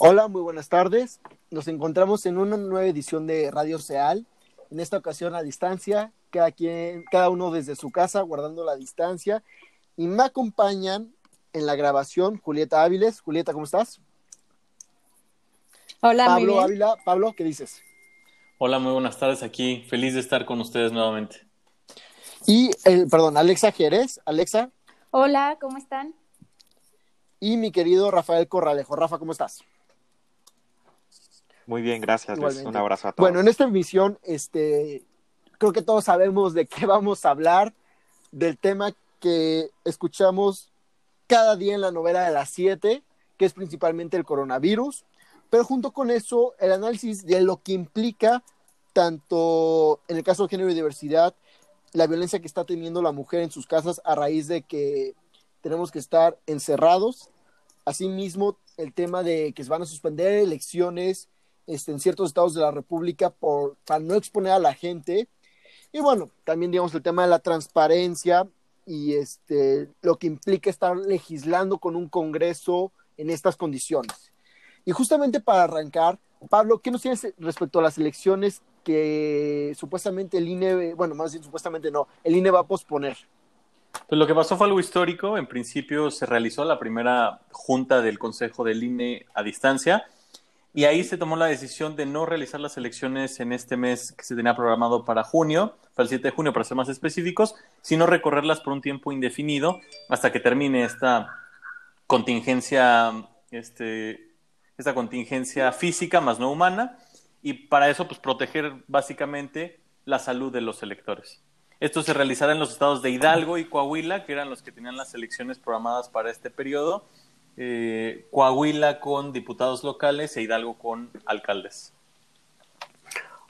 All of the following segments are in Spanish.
Hola, muy buenas tardes. Nos encontramos en una nueva edición de Radio Seal. En esta ocasión a distancia, cada quien, cada uno desde su casa, guardando la distancia. Y me acompañan en la grabación Julieta Áviles. Julieta, ¿cómo estás? Hola, Pablo Ávila. Pablo, ¿qué dices? Hola, muy buenas tardes aquí. Feliz de estar con ustedes nuevamente. Y, eh, perdón, Alexa Jerez. Alexa. Hola, ¿cómo están? Y mi querido Rafael Corralejo. Rafa, ¿cómo estás? Muy bien, gracias. Un abrazo a todos. Bueno, en esta emisión, este, creo que todos sabemos de qué vamos a hablar, del tema que escuchamos cada día en la novela de las siete, que es principalmente el coronavirus, pero junto con eso, el análisis de lo que implica tanto en el caso de género y diversidad, la violencia que está teniendo la mujer en sus casas a raíz de que tenemos que estar encerrados. Asimismo, el tema de que se van a suspender elecciones este, en ciertos estados de la República por, para no exponer a la gente. Y bueno, también digamos el tema de la transparencia y este, lo que implica estar legislando con un Congreso en estas condiciones. Y justamente para arrancar, Pablo, ¿qué nos tienes respecto a las elecciones que supuestamente el INE, bueno, más bien supuestamente no, el INE va a posponer? Pues lo que pasó fue algo histórico. En principio se realizó la primera junta del Consejo del INE a distancia y ahí se tomó la decisión de no realizar las elecciones en este mes que se tenía programado para junio, para el 7 de junio para ser más específicos, sino recorrerlas por un tiempo indefinido hasta que termine esta contingencia, este, esta contingencia física más no humana y para eso pues proteger básicamente la salud de los electores. Esto se realizará en los estados de Hidalgo y Coahuila, que eran los que tenían las elecciones programadas para este periodo, eh, Coahuila con diputados locales e Hidalgo con alcaldes.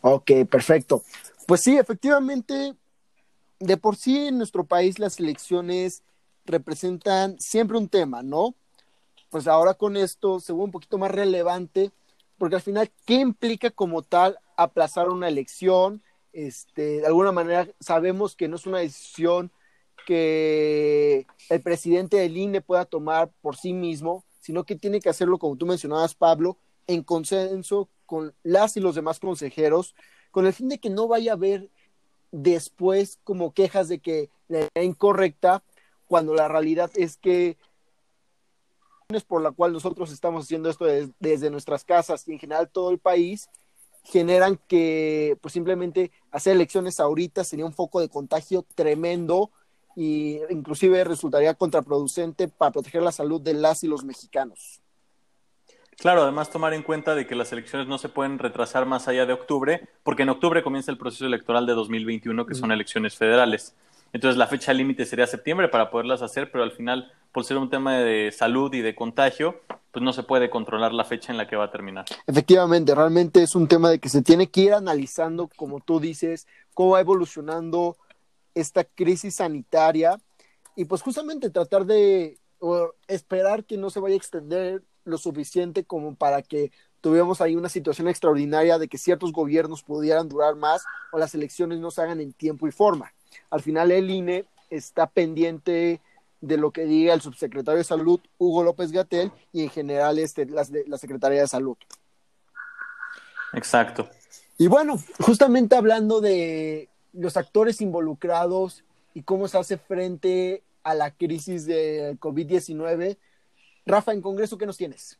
Ok, perfecto. Pues sí, efectivamente, de por sí en nuestro país las elecciones representan siempre un tema, ¿no? Pues ahora con esto se vuelve un poquito más relevante, porque al final, ¿qué implica como tal aplazar una elección? Este, de alguna manera sabemos que no es una decisión que el presidente del INE pueda tomar por sí mismo, sino que tiene que hacerlo, como tú mencionabas, Pablo, en consenso con las y los demás consejeros, con el fin de que no vaya a haber después como quejas de que la era incorrecta, cuando la realidad es que por la cual nosotros estamos haciendo esto desde nuestras casas y en general todo el país, generan que pues simplemente hacer elecciones ahorita sería un foco de contagio tremendo y inclusive resultaría contraproducente para proteger la salud de las y los mexicanos. Claro, además tomar en cuenta de que las elecciones no se pueden retrasar más allá de octubre, porque en octubre comienza el proceso electoral de 2021, que son elecciones federales. Entonces la fecha límite sería septiembre para poderlas hacer, pero al final, por ser un tema de salud y de contagio, pues no se puede controlar la fecha en la que va a terminar. Efectivamente, realmente es un tema de que se tiene que ir analizando, como tú dices, cómo va evolucionando esta crisis sanitaria y pues justamente tratar de esperar que no se vaya a extender lo suficiente como para que tuviéramos ahí una situación extraordinaria de que ciertos gobiernos pudieran durar más o las elecciones no se hagan en tiempo y forma. Al final el INE está pendiente de lo que diga el subsecretario de Salud, Hugo López Gatel, y en general este, la, la Secretaría de Salud. Exacto. Y bueno, justamente hablando de los actores involucrados y cómo se hace frente a la crisis del COVID-19. Rafa, en Congreso, ¿qué nos tienes?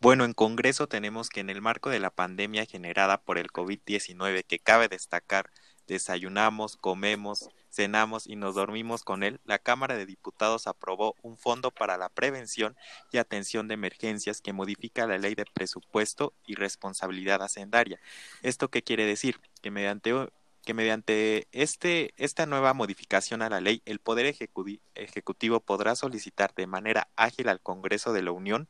Bueno, en Congreso tenemos que en el marco de la pandemia generada por el COVID-19, que cabe destacar, desayunamos, comemos, cenamos y nos dormimos con él, la Cámara de Diputados aprobó un fondo para la prevención y atención de emergencias que modifica la ley de presupuesto y responsabilidad hacendaria. ¿Esto qué quiere decir? Que mediante que mediante este, esta nueva modificación a la ley, el Poder Ejecutivo podrá solicitar de manera ágil al Congreso de la Unión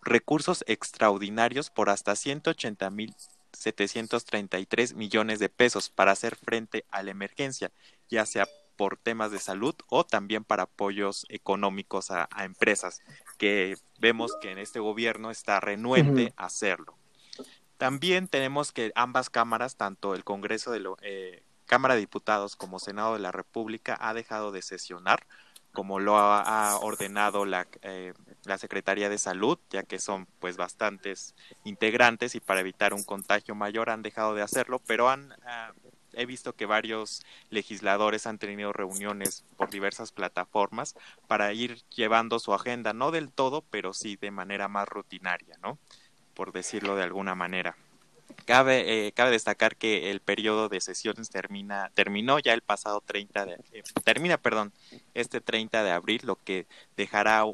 recursos extraordinarios por hasta 180 mil 733 millones de pesos para hacer frente a la emergencia, ya sea por temas de salud o también para apoyos económicos a, empresas, que vemos que en este gobierno está renuente a hacerlo. También tenemos que ambas cámaras, tanto el Congreso de la eh, Cámara de Diputados como Senado de la República, ha dejado de sesionar, como lo ha, ordenado la, eh, la Secretaría de Salud, ya que son pues bastantes integrantes y para evitar un contagio mayor han dejado de hacerlo, pero han ah, he visto que varios legisladores han tenido reuniones por diversas plataformas para ir llevando su agenda, no del todo, pero sí de manera más rutinaria, ¿no? Por decirlo de alguna manera. Cabe, eh, cabe destacar que el periodo de sesiones termina, terminó ya el pasado 30 de, eh, termina, perdón, este 30 de abril, lo que dejará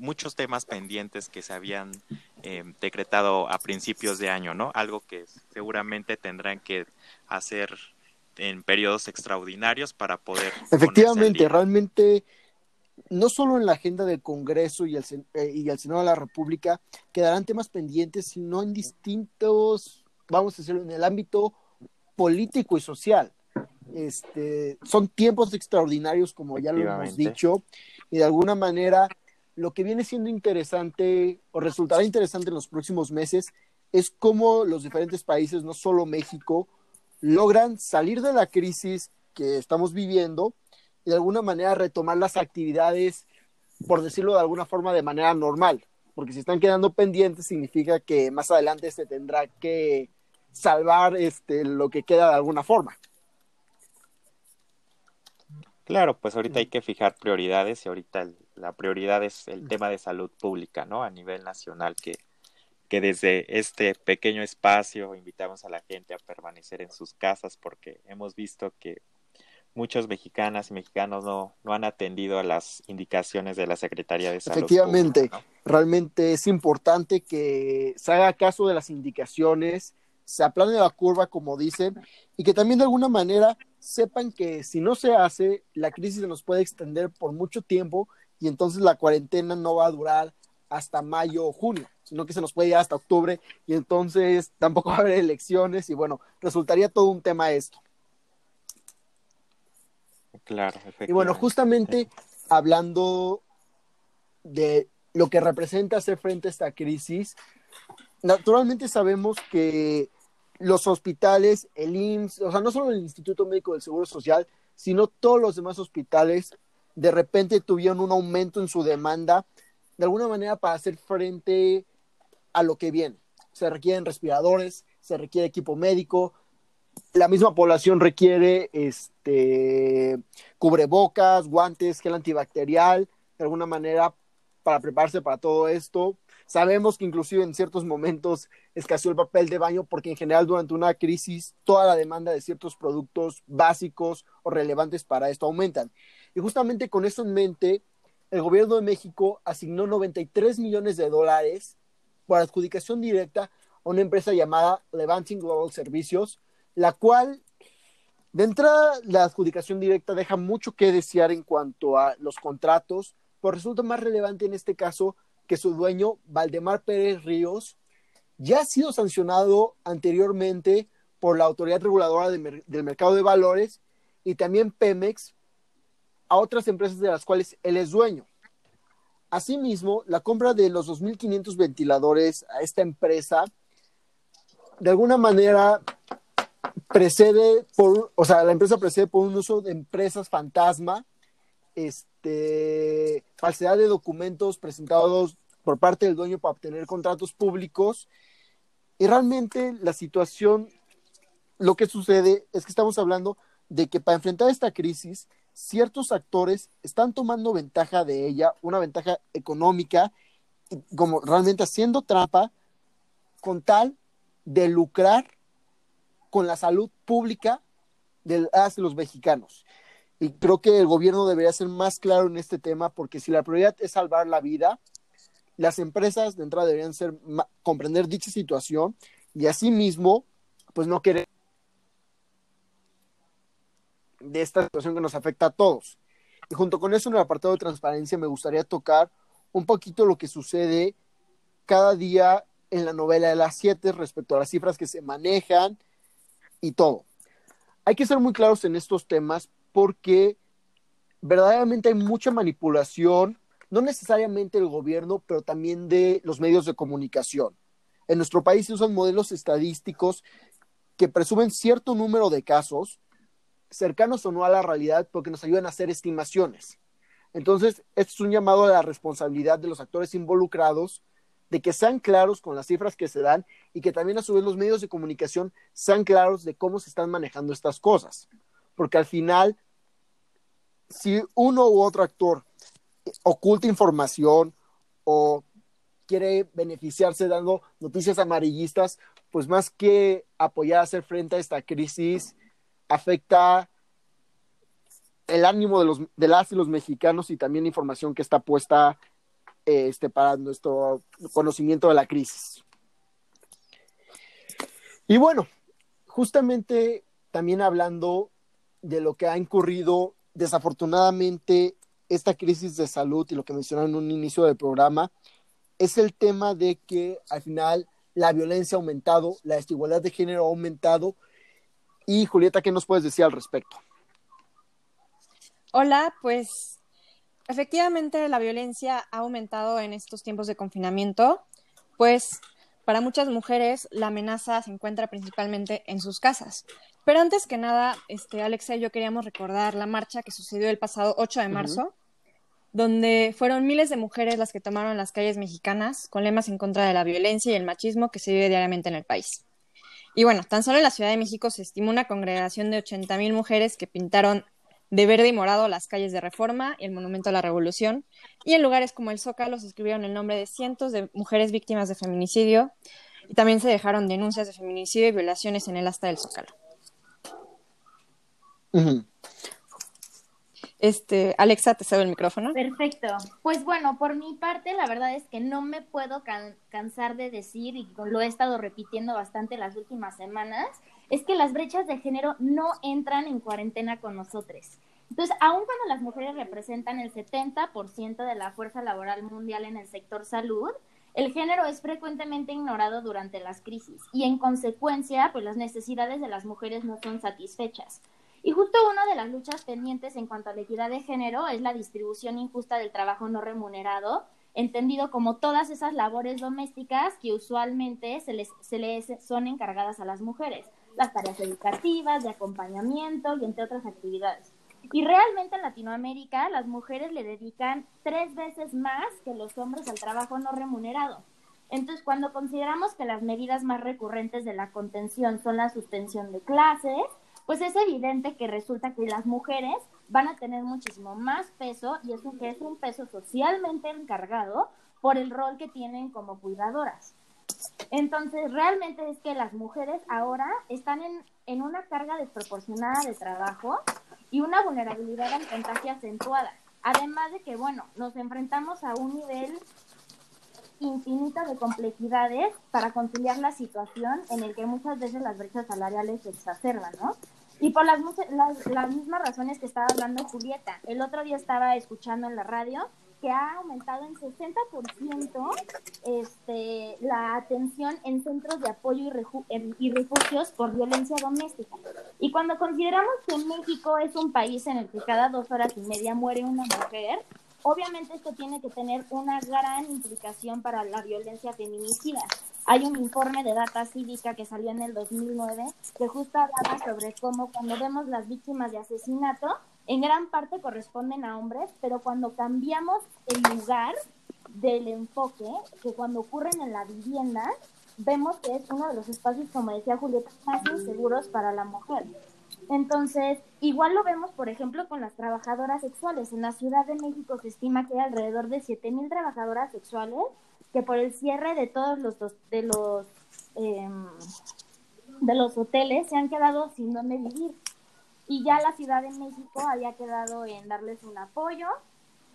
muchos temas pendientes que se habían eh, decretado a principios de año, ¿no? Algo que seguramente tendrán que hacer en periodos extraordinarios para poder... Efectivamente, realmente, no solo en la agenda del Congreso y el, eh, y el Senado de la República quedarán temas pendientes, sino en distintos, vamos a decirlo, en el ámbito político y social. Este, son tiempos extraordinarios, como ya lo hemos dicho, y de alguna manera lo que viene siendo interesante o resultará interesante en los próximos meses es cómo los diferentes países, no solo México, logran salir de la crisis que estamos viviendo y de alguna manera retomar las actividades, por decirlo de alguna forma, de manera normal. Porque si están quedando pendientes, significa que más adelante se tendrá que salvar este, lo que queda de alguna forma. Claro, pues ahorita hay que fijar prioridades y ahorita la prioridad es el tema de salud pública, ¿no? A nivel nacional, que que desde este pequeño espacio invitamos a la gente a permanecer en sus casas porque hemos visto que muchos mexicanas y mexicanos no, no han atendido a las indicaciones de la Secretaría de Salud. Efectivamente, realmente es importante que se haga caso de las indicaciones, se aplane la curva, como dicen, y que también de alguna manera sepan que si no se hace, la crisis se nos puede extender por mucho tiempo y entonces la cuarentena no va a durar hasta mayo o junio sino que se nos puede ir hasta octubre y entonces tampoco va a haber elecciones y bueno, resultaría todo un tema esto. Claro, Y bueno, justamente hablando de lo que representa hacer frente a esta crisis, naturalmente sabemos que los hospitales, el IMSS, o sea, no solo el Instituto Médico del Seguro Social, sino todos los demás hospitales, de repente tuvieron un aumento en su demanda, de alguna manera para hacer frente a lo que viene. Se requieren respiradores, se requiere equipo médico, la misma población requiere este cubrebocas, guantes, gel antibacterial, de alguna manera para prepararse para todo esto. Sabemos que inclusive en ciertos momentos escaseó el papel de baño porque en general durante una crisis toda la demanda de ciertos productos básicos o relevantes para esto aumentan. Y justamente con eso en mente, el gobierno de México asignó 93 millones de dólares por adjudicación directa a una empresa llamada Levanting Global Servicios, la cual de entrada la adjudicación directa deja mucho que desear en cuanto a los contratos, pero resulta más relevante en este caso que su dueño, Valdemar Pérez Ríos, ya ha sido sancionado anteriormente por la Autoridad Reguladora del Mercado de Valores y también Pemex a otras empresas de las cuales él es dueño. Asimismo, la compra de los 2.500 ventiladores a esta empresa, de alguna manera, precede por, o sea, la empresa precede por un uso de empresas fantasma, este, falsedad de documentos presentados por parte del dueño para obtener contratos públicos. Y realmente la situación, lo que sucede es que estamos hablando de que para enfrentar esta crisis, ciertos actores están tomando ventaja de ella, una ventaja económica, como realmente haciendo trampa con tal de lucrar con la salud pública de los mexicanos. Y creo que el gobierno debería ser más claro en este tema, porque si la prioridad es salvar la vida, las empresas de entrada deberían ser comprender dicha situación y asimismo, pues no querer de esta situación que nos afecta a todos. Y junto con eso, en el apartado de transparencia, me gustaría tocar un poquito lo que sucede cada día en la novela de las siete respecto a las cifras que se manejan y todo. Hay que ser muy claros en estos temas porque verdaderamente hay mucha manipulación, no necesariamente del gobierno, pero también de los medios de comunicación. En nuestro país se usan modelos estadísticos que presumen cierto número de casos cercanos o no a la realidad porque nos ayudan a hacer estimaciones. Entonces, esto es un llamado a la responsabilidad de los actores involucrados, de que sean claros con las cifras que se dan y que también a su vez los medios de comunicación sean claros de cómo se están manejando estas cosas. Porque al final, si uno u otro actor oculta información o quiere beneficiarse dando noticias amarillistas, pues más que apoyar a hacer frente a esta crisis, afecta el ánimo de, los, de las y los mexicanos y también la información que está puesta este, para nuestro conocimiento de la crisis. Y bueno, justamente también hablando de lo que ha incurrido desafortunadamente esta crisis de salud y lo que mencionaron en un inicio del programa, es el tema de que al final la violencia ha aumentado, la desigualdad de género ha aumentado. Y Julieta, ¿qué nos puedes decir al respecto? Hola, pues efectivamente la violencia ha aumentado en estos tiempos de confinamiento, pues para muchas mujeres la amenaza se encuentra principalmente en sus casas. Pero antes que nada, este, Alexa y yo queríamos recordar la marcha que sucedió el pasado 8 de marzo, donde fueron miles de mujeres las que tomaron las calles mexicanas con lemas en contra de la violencia y el machismo que se vive diariamente en el país. Y bueno, tan solo en la Ciudad de México se estimó una congregación de 80 mil mujeres que pintaron de verde y morado las calles de Reforma y el Monumento a la Revolución, y en lugares como el Zócalo se escribieron el nombre de cientos de mujeres víctimas de feminicidio, y también se dejaron denuncias de feminicidio y violaciones en el asta del Zócalo. Este, Alexa, te cedo el micrófono. Perfecto. Pues bueno, por mi parte, la verdad es que no me puedo cansar de decir, y lo he estado repitiendo bastante las últimas semanas, es que las brechas de género no entran en cuarentena con nosotros. Entonces, aun cuando las mujeres representan el 70% de la fuerza laboral mundial en el sector salud, el género es frecuentemente ignorado durante las crisis y en consecuencia, pues las necesidades de las mujeres no son satisfechas. Y justo una de las luchas pendientes en cuanto a la equidad de género es la distribución injusta del trabajo no remunerado, entendido como todas esas labores domésticas que usualmente se les, se les son encargadas a las mujeres, las tareas educativas, de acompañamiento y entre otras actividades. Y realmente en Latinoamérica las mujeres le dedican tres veces más que los hombres al trabajo no remunerado. Entonces, cuando consideramos que las medidas más recurrentes de la contención son la suspensión de clases, pues es evidente que resulta que las mujeres van a tener muchísimo más peso y es un, que es un peso socialmente encargado por el rol que tienen como cuidadoras. Entonces, realmente es que las mujeres ahora están en, en una carga desproporcionada de trabajo y una vulnerabilidad al contagio acentuada. Además de que, bueno, nos enfrentamos a un nivel infinito de complejidades para conciliar la situación en el que muchas veces las brechas salariales se exacerban, ¿no? Y por las, las, las mismas razones que estaba hablando Julieta. El otro día estaba escuchando en la radio que ha aumentado en 60% este, la atención en centros de apoyo y, y, refugios por violencia doméstica. Y cuando consideramos que México es un país en el que cada dos horas y media muere una mujer, obviamente esto tiene que tener una gran implicación para la violencia feminicida. Hay un informe de data cívica que salió en el 2009 que justo hablaba sobre cómo cuando vemos las víctimas de asesinato, en gran parte corresponden a hombres, pero cuando cambiamos el lugar del enfoque, que cuando ocurren en la vivienda, vemos que es uno de los espacios, como decía Julieta, más inseguros para la mujer. Entonces, igual lo vemos, por ejemplo, con las trabajadoras sexuales. En la Ciudad de México se estima que hay alrededor de 7.000 trabajadoras sexuales que por el cierre de todos los, de los em, de los hoteles se han quedado sin dónde vivir y ya la Ciudad de México había quedado en darles un apoyo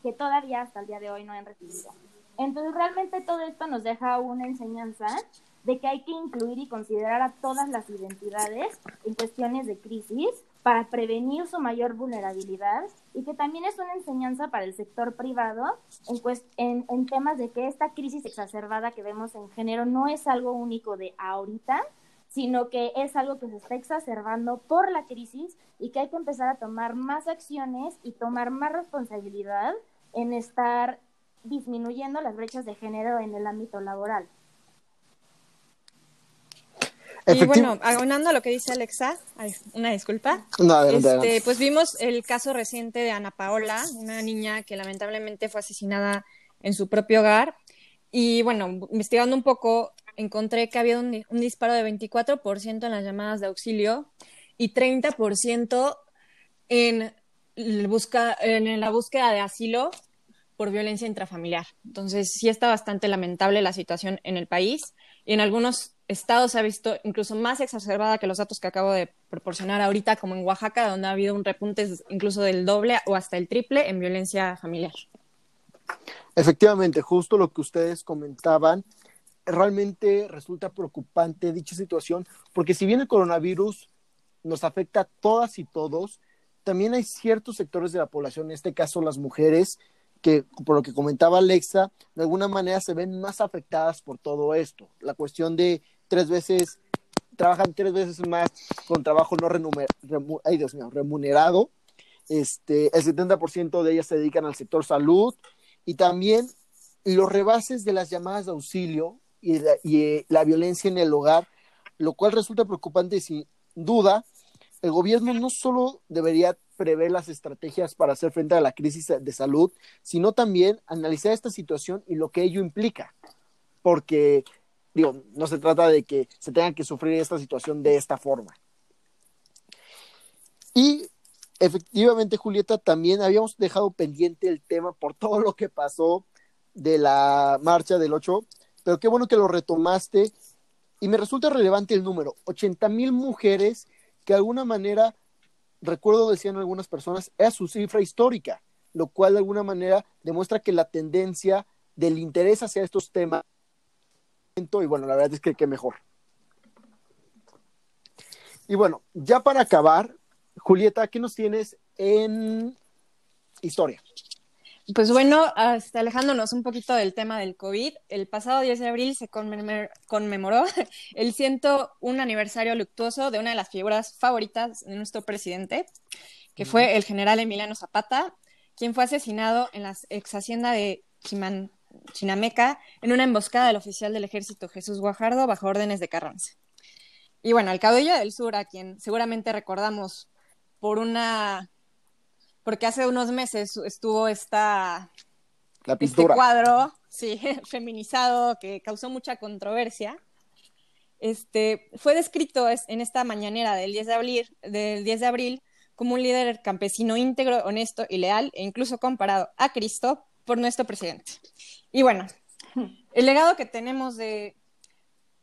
que todavía hasta el día de hoy no han recibido. Entonces realmente todo esto nos deja una enseñanza de que hay que incluir y considerar a todas las identidades en cuestiones de crisis para prevenir su mayor vulnerabilidad y que también es una enseñanza para el sector privado en, temas de que esta crisis exacerbada que vemos en género no es algo único de ahorita, sino que es algo que se está exacerbando por la crisis y que hay que empezar a tomar más acciones y tomar más responsabilidad en estar disminuyendo las brechas de género en el ámbito laboral. Y bueno, abonando a lo que dice Alexa, una disculpa. No, este, Pues vimos el caso reciente de Ana Paola, una niña que lamentablemente fue asesinada en su propio hogar. Y bueno, investigando un poco, encontré que había un, un disparo de 24% en las llamadas de auxilio y 30% en, busca, en la búsqueda de asilo por violencia intrafamiliar. Entonces, sí está bastante lamentable la situación en el país y en algunos estados se ha visto incluso más exacerbada que los datos que acabo de proporcionar ahorita, como en Oaxaca, donde ha habido un repunte incluso del doble o hasta el triple en violencia familiar. Efectivamente, justo lo que ustedes comentaban, realmente resulta preocupante dicha situación, porque si bien el coronavirus nos afecta a todas y todos, también hay ciertos sectores de la población, en este caso las mujeres, por lo que comentaba Alexa, de alguna manera se ven más afectadas por todo esto. La cuestión de tres veces, trabajan tres veces más con trabajo no remunerado. Este, el 70% de ellas se dedican al sector salud y también los rebases de las llamadas de auxilio y, y eh, la violencia en el hogar, lo cual resulta preocupante sin duda. El gobierno no solo debería prever las estrategias para hacer frente a la crisis de salud, sino también analizar esta situación y lo que ello implica. Porque, digo, no se trata de que se tenga que sufrir esta situación de esta forma. Y efectivamente, Julieta, también habíamos dejado pendiente el tema por todo lo que pasó de la marcha del 8, pero qué bueno que lo retomaste. Y me resulta relevante el número, 80 mil mujeres que de alguna manera recuerdo decían algunas personas, es su cifra histórica, lo cual de alguna manera demuestra que la tendencia del interés hacia estos temas, y bueno, la verdad es que qué mejor. Y bueno, ya para acabar, Julieta, ¿qué nos tienes en historia? Pues bueno, hasta alejándonos un poquito del tema del COVID, el pasado 10 de abril se conmemoró el 101 aniversario luctuoso de una de las figuras favoritas de nuestro presidente, que fue el general Emiliano Zapata, quien fue asesinado en la ex hacienda de Chinameca en una emboscada del oficial del ejército Jesús Guajardo bajo órdenes de Carranza. Y bueno, el caudillo del sur, a quien seguramente recordamos por una porque hace unos meses estuvo esta, este cuadro sí, feminizado que causó mucha controversia. Este, fue descrito en esta mañanera del 10 de abril, del 10 de abril como un líder campesino íntegro, honesto y leal, e incluso comparado a Cristo por nuestro presidente. Y bueno, el legado que tenemos de,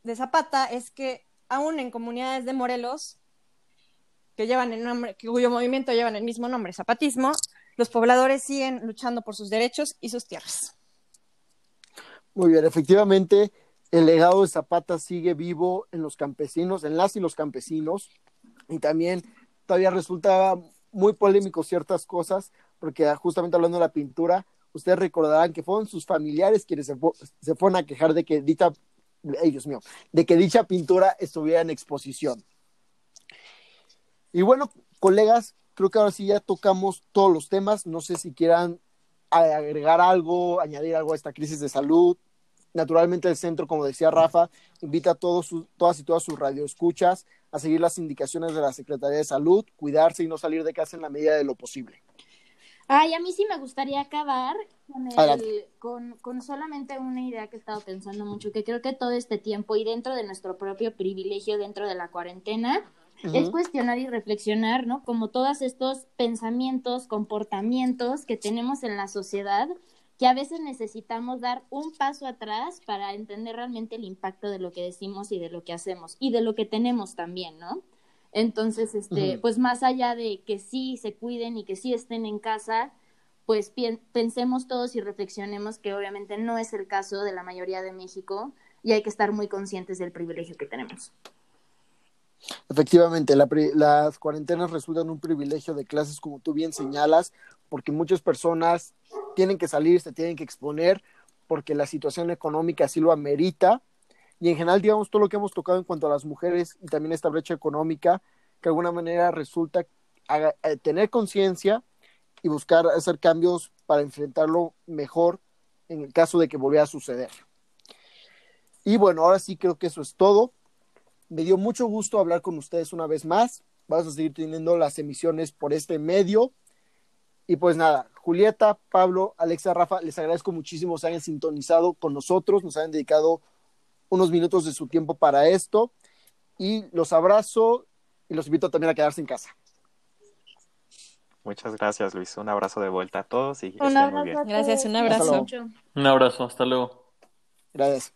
de Zapata es que aún en comunidades de Morelos que llevan el nombre, cuyo movimiento llevan el mismo nombre, zapatismo, los pobladores siguen luchando por sus derechos y sus tierras. Muy bien, efectivamente, el legado de Zapata sigue vivo en los campesinos, en las y los campesinos, y también todavía resulta muy polémico ciertas cosas, porque justamente hablando de la pintura, ustedes recordarán que fueron sus familiares quienes se, se fueron a quejar de que dicha, Dios mío, de que dicha pintura estuviera en exposición. Y bueno, colegas, creo que ahora sí ya tocamos todos los temas. No sé si quieran agregar algo, añadir algo a esta crisis de salud. Naturalmente el centro, como decía Rafa, invita a todos todas y todas sus radioescuchas a seguir las indicaciones de la Secretaría de Salud, cuidarse y no salir de casa en la medida de lo posible. Ay, a mí sí me gustaría acabar con, con, solamente una idea que he estado pensando mucho, que creo que todo este tiempo y dentro de nuestro propio privilegio, dentro de la cuarentena, es cuestionar y reflexionar, ¿no? Como todos estos pensamientos, comportamientos que tenemos en la sociedad, que a veces necesitamos dar un paso atrás para entender realmente el impacto de lo que decimos y de lo que hacemos y de lo que tenemos también, ¿no? Entonces, este, pues más allá de que sí se cuiden y que sí estén en casa, pues pensemos todos y reflexionemos que obviamente no es el caso de la mayoría de México y hay que estar muy conscientes del privilegio que tenemos. Efectivamente, las cuarentenas resultan un privilegio de clases, como tú bien señalas, porque muchas personas tienen que salir, se tienen que exponer, porque la situación económica así lo amerita. Y en general, digamos, todo lo que hemos tocado en cuanto a las mujeres y también esta brecha económica, que de alguna manera resulta tener conciencia y buscar hacer cambios para enfrentarlo mejor en el caso de que volviera a suceder. Y bueno, ahora sí creo que eso es todo Me dio mucho gusto hablar con ustedes una vez más. Vamos a seguir teniendo las emisiones por este medio. Y pues nada, Julieta, Pablo, Alexa, Rafa, les agradezco muchísimo que hayan sintonizado con nosotros, nos hayan dedicado unos minutos de su tiempo para esto. Y los abrazo y los invito también a quedarse en casa. Muchas gracias, Luis. Un abrazo de vuelta a todos y Un estén muy bien. Gracias, un abrazo. Un abrazo, hasta luego. Gracias.